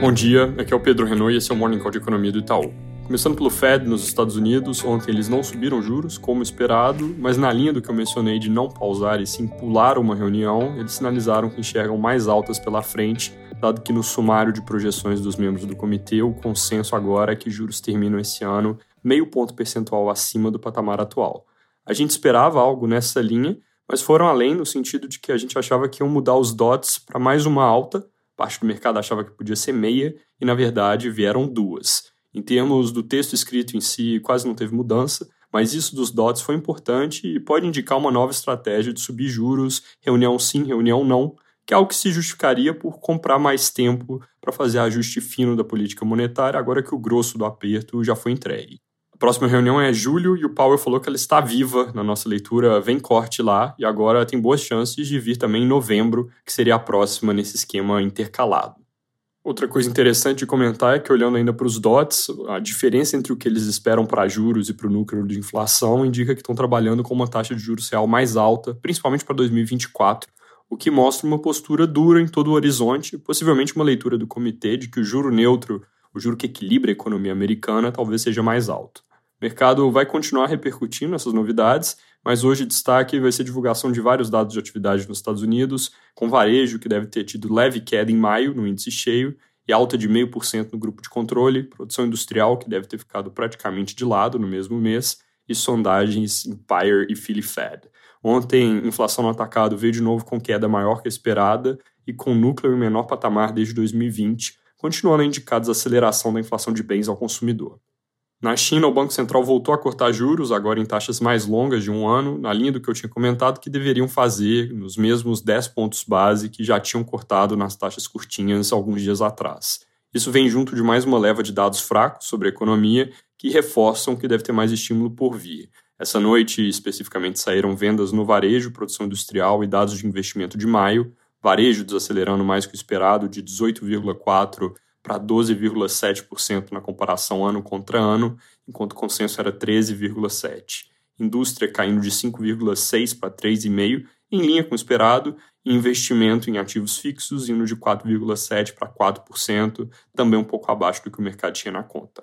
Bom dia, aqui é o Pedro Renault e esse é o Morning Call de Economia do Itaú. Começando pelo Fed nos Estados Unidos, ontem eles não subiram juros, como esperado, mas na linha do que eu mencionei de não pausar e sim pular uma reunião, eles sinalizaram que enxergam mais altas pela frente, dado que no sumário de projeções dos membros do comitê, o consenso agora é que juros terminam esse ano meio ponto percentual acima do patamar atual. A gente esperava algo nessa linha, mas foram além no sentido de que a gente achava que iam mudar os dots para mais uma alta, parte do mercado achava que podia ser meia, e na verdade vieram duas. Em termos do texto escrito em si, quase não teve mudança, mas isso dos dots foi importante e pode indicar uma nova estratégia de subir juros, reunião sim, reunião não, que é algo que se justificaria por comprar mais tempo para fazer ajuste fino da política monetária, agora que o grosso do aperto já foi entregue próxima reunião é julho e o Powell falou que ela está viva na nossa leitura, vem corte lá e agora tem boas chances de vir também em novembro, que seria a próxima nesse esquema intercalado. Outra coisa interessante de comentar é que, olhando ainda para os DOTs, a diferença entre o que eles esperam para juros e para o núcleo de inflação indica que estão trabalhando com uma taxa de juros real mais alta, principalmente para 2024, o que mostra uma postura dura em todo o horizonte, possivelmente uma leitura do comitê de que o juro neutro, o juro que equilibra a economia americana, talvez seja mais alto. O mercado vai continuar repercutindo essas novidades, mas hoje destaque vai ser divulgação de vários dados de atividade nos Estados Unidos, com varejo que deve ter tido leve queda em maio no índice cheio e alta de 0,5% no grupo de controle, produção industrial que deve ter ficado praticamente de lado no mesmo mês e sondagens Empire e Philly Fed. Ontem, inflação no atacado veio de novo com queda maior que a esperada e com núcleo em menor patamar desde 2020, continuando a indicar desaceleração da inflação de bens ao consumidor. Na China, o Banco Central voltou a cortar juros, agora em taxas mais longas de um ano, na linha do que eu tinha comentado, que deveriam fazer nos mesmos 10 pontos base que já tinham cortado nas taxas curtinhas alguns dias atrás. Isso vem junto de mais uma leva de dados fracos sobre a economia que reforçam que deve ter mais estímulo por vir. Essa noite, especificamente, saíram vendas no varejo, produção industrial e dados de investimento de maio, varejo desacelerando mais que o esperado, de 18,4% para 12,7% na comparação ano contra ano, enquanto o consenso era 13,7%. Indústria caindo de 5,6% para 3,5%, em linha com o esperado, e investimento em ativos fixos indo de 4,7% para 4%, também um pouco abaixo do que o mercado tinha na conta.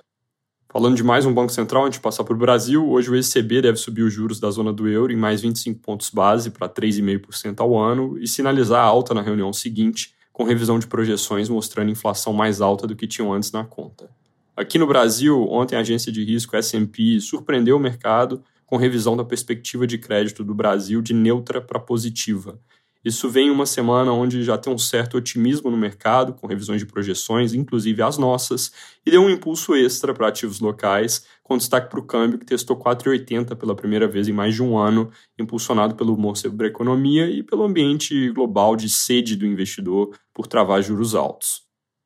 Falando de mais um Banco Central, antes de passar para o Brasil, hoje o ECB deve subir os juros da zona do euro em mais 25 pontos base para 3,5% ao ano e sinalizar a alta na reunião seguinte, com revisão de projeções mostrando inflação mais alta do que tinham antes na conta. Aqui no Brasil, ontem a agência de risco S&P surpreendeu o mercado com revisão da perspectiva de crédito do Brasil de neutra para positiva, isso vem em uma semana onde já tem um certo otimismo no mercado, com revisões de projeções, inclusive as nossas, e deu um impulso extra para ativos locais, com destaque para o câmbio, que testou 4,80 pela primeira vez em mais de um ano, impulsionado pelo humor sobre a economia e pelo ambiente global de sede do investidor por travar juros altos.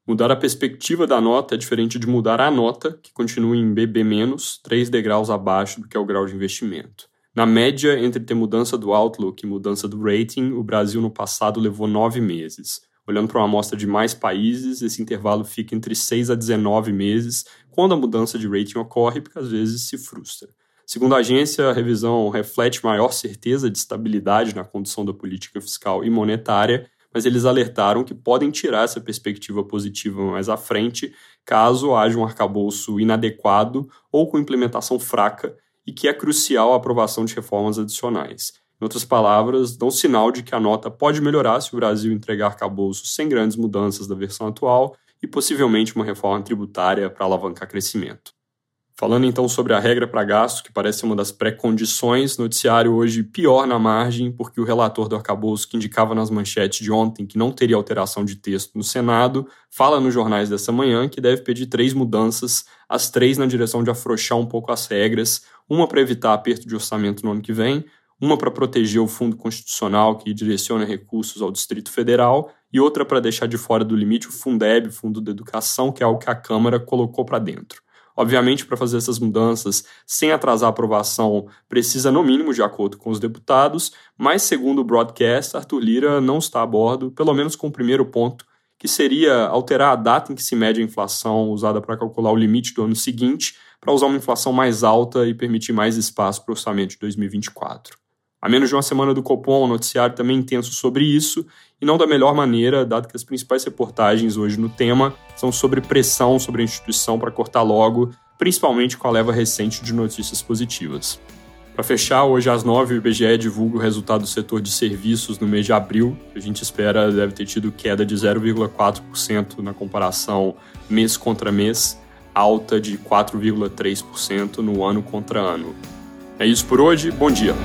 Mudar a perspectiva da nota é diferente de mudar a nota, que continua em BB-, 3 degraus abaixo do que é o grau de investimento. Na média, entre ter mudança do outlook e mudança do rating, o Brasil no passado levou nove meses. Olhando para uma amostra de mais países, esse intervalo fica entre 6 a 19 meses, quando a mudança de rating ocorre, porque às vezes se frustra. Segundo a agência, a revisão reflete maior certeza de estabilidade na condução da política fiscal e monetária, mas eles alertaram que podem tirar essa perspectiva positiva mais à frente, caso haja um arcabouço inadequado ou com implementação fraca e que é crucial a aprovação de reformas adicionais. Em outras palavras, dão sinal de que a nota pode melhorar se o Brasil entregar arcabouços sem grandes mudanças da versão atual e possivelmente uma reforma tributária para alavancar crescimento. Falando então sobre a regra para gastos, que parece uma das pré-condições, noticiário hoje pior na margem, porque o relator do arcabouço que indicava nas manchetes de ontem que não teria alteração de texto no Senado, fala nos jornais dessa manhã que deve pedir três mudanças, as três na direção de afrouxar um pouco as regras, uma para evitar aperto de orçamento no ano que vem, uma para proteger o fundo constitucional que direciona recursos ao Distrito Federal e outra para deixar de fora do limite o Fundeb, Fundo da Educação, que é algo que a Câmara colocou para dentro. Obviamente, para fazer essas mudanças sem atrasar a aprovação, precisa no mínimo de acordo com os deputados, mas segundo o broadcast, Arthur Lira não está a bordo, pelo menos com o primeiro ponto, que seria alterar a data em que se mede a inflação usada para calcular o limite do ano seguinte, para usar uma inflação mais alta e permitir mais espaço para o orçamento de 2024. A menos de uma semana do Copom, o noticiário também intenso sobre isso, e não da melhor maneira, dado que as principais reportagens hoje no tema são sobre pressão sobre a instituição para cortar logo, principalmente com a leva recente de notícias positivas. Para fechar, hoje às 9 o IBGE divulga o resultado do setor de serviços no mês de abril. A gente espera deve ter tido queda de 0,4% na comparação mês contra mês, alta de 4,3% no ano contra ano. É isso por hoje, bom dia!